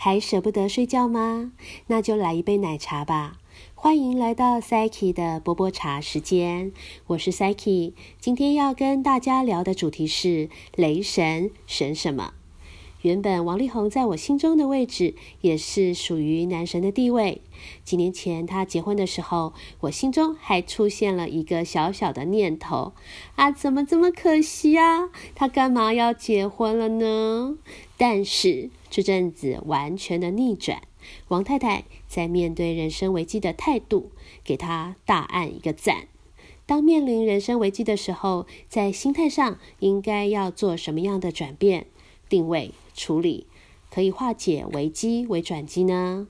还舍不得睡觉吗？那就来一杯奶茶吧。欢迎来到 Psyche 的波波茶时间，我是 Psyche。今天要跟大家聊的主题是雷神神什么？原本王力宏在我心中的位置也是属于男神的地位。几年前他结婚的时候，我心中还出现了一个小小的念头：啊，怎么这么可惜啊？他干嘛要结婚了呢？但是这阵子完全的逆转，王太太在面对人生危机的态度，给他大按一个赞。当面临人生危机的时候，在心态上应该要做什么样的转变？定位。处理可以化解危机为转机呢？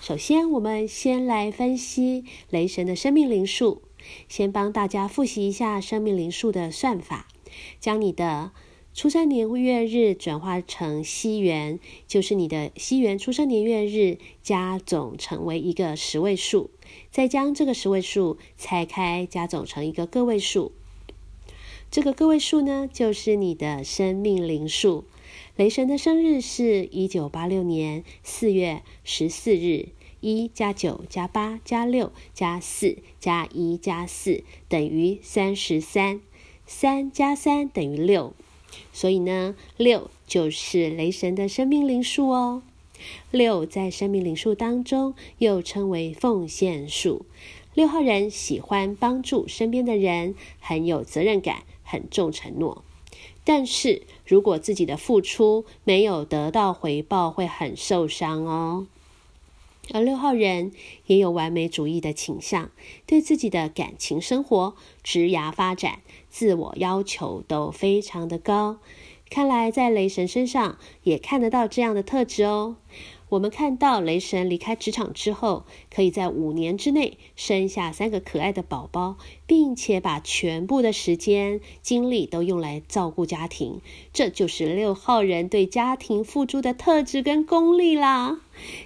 首先，我们先来分析雷神的生命灵数。先帮大家复习一下生命灵数的算法：将你的出生年月日转化成西元，就是你的西元出生年月日加总成为一个十位数，再将这个十位数拆开加总成一个个位数。这个个位数呢，就是你的生命灵数。雷神的生日是一九八六年四月十四日，一加九加八加六加四加一加四等于三十三，三加三等于六，所以呢，六就是雷神的生命灵数哦。六在生命灵数当中又称为奉献数，六号人喜欢帮助身边的人，很有责任感，很重承诺。但是如果自己的付出没有得到回报，会很受伤哦。而六号人也有完美主义的倾向，对自己的感情生活、职涯发展、自我要求都非常的高。看来在雷神身上也看得到这样的特质哦。我们看到雷神离开职场之后，可以在五年之内生下三个可爱的宝宝，并且把全部的时间精力都用来照顾家庭。这就是六号人对家庭付出的特质跟功力啦。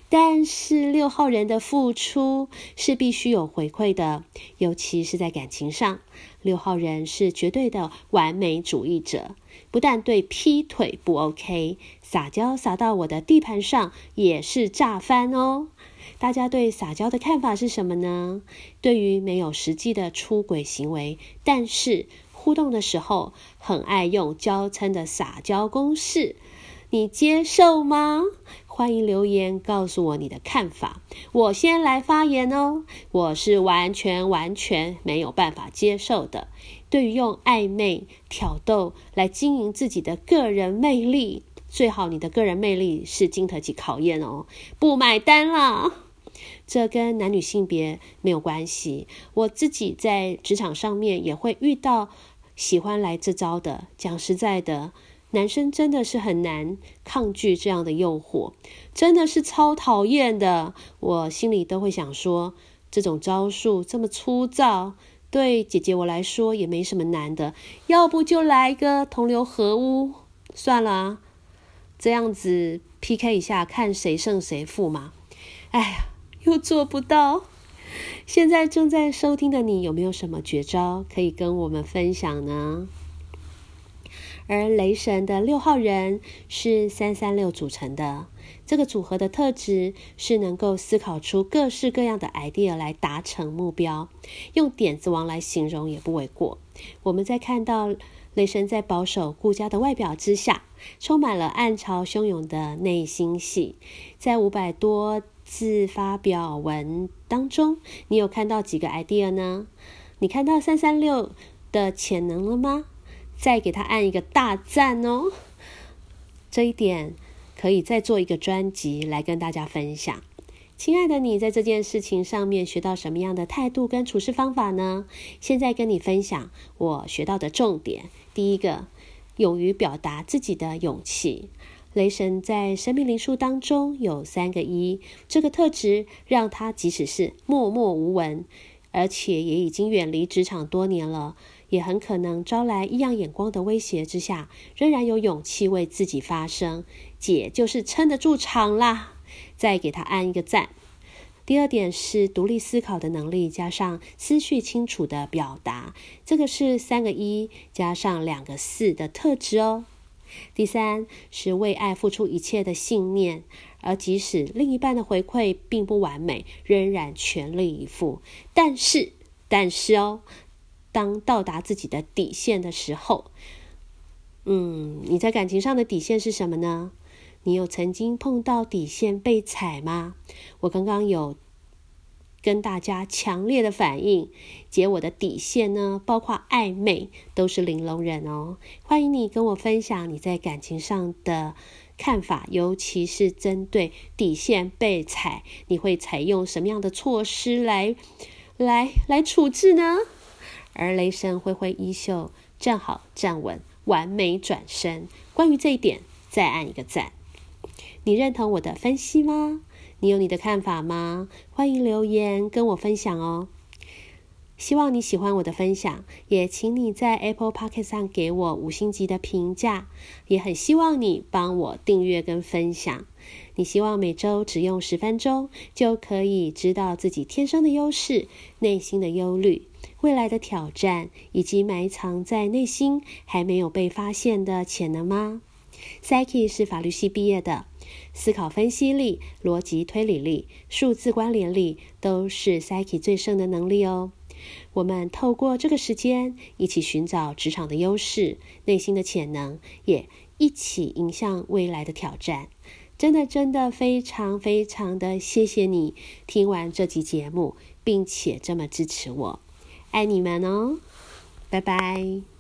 但是六号人的付出是必须有回馈的，尤其是在感情上。六号人是绝对的完美主义者，不但对劈腿不 OK。撒娇撒到我的地盘上也是炸翻哦！大家对撒娇的看法是什么呢？对于没有实际的出轨行为，但是互动的时候很爱用娇嗔的撒娇公式，你接受吗？欢迎留言告诉我你的看法。我先来发言哦，我是完全完全没有办法接受的。对于用暧昧挑逗来经营自己的个人魅力。最好你的个人魅力是经得起考验哦，不买单啦！这跟男女性别没有关系。我自己在职场上面也会遇到喜欢来这招的。讲实在的，男生真的是很难抗拒这样的诱惑，真的是超讨厌的。我心里都会想说，这种招数这么粗糙，对姐姐我来说也没什么难的，要不就来个同流合污算了。这样子 PK 一下，看谁胜谁负嘛？哎呀，又做不到。现在正在收听的你，有没有什么绝招可以跟我们分享呢？而雷神的六号人是三三六组成的，这个组合的特质是能够思考出各式各样的 idea 来达成目标，用点子王来形容也不为过。我们在看到。雷神在保守顾家的外表之下，充满了暗潮汹涌的内心戏。在五百多字发表文当中，你有看到几个 idea 呢？你看到三三六的潜能了吗？再给他按一个大赞哦！这一点可以再做一个专辑来跟大家分享。亲爱的，你在这件事情上面学到什么样的态度跟处事方法呢？现在跟你分享我学到的重点。第一个，勇于表达自己的勇气。雷神在生命灵数当中有三个一，这个特质让他即使是默默无闻，而且也已经远离职场多年了，也很可能招来异样眼光的威胁之下，仍然有勇气为自己发声。姐就是撑得住场啦。再给他按一个赞。第二点是独立思考的能力，加上思绪清楚的表达，这个是三个一加上两个四的特质哦。第三是为爱付出一切的信念，而即使另一半的回馈并不完美，仍然全力以赴。但是，但是哦，当到达自己的底线的时候，嗯，你在感情上的底线是什么呢？你有曾经碰到底线被踩吗？我刚刚有。跟大家强烈的反应，解我的底线呢，包括暧昧都是玲珑人哦。欢迎你跟我分享你在感情上的看法，尤其是针对底线被踩，你会采用什么样的措施来来来处置呢？而雷神挥挥衣袖，站好站稳，完美转身。关于这一点，再按一个赞。你认同我的分析吗？你有你的看法吗？欢迎留言跟我分享哦。希望你喜欢我的分享，也请你在 Apple p o c k e t 上给我五星级的评价。也很希望你帮我订阅跟分享。你希望每周只用十分钟就可以知道自己天生的优势、内心的忧虑、未来的挑战，以及埋藏在内心还没有被发现的潜能吗？Psyche 是法律系毕业的。思考分析力、逻辑推理力、数字关联力，都是 Psyche 最胜的能力哦。我们透过这个时间，一起寻找职场的优势、内心的潜能，也一起迎向未来的挑战。真的，真的非常非常的谢谢你听完这集节目，并且这么支持我，爱你们哦，拜拜。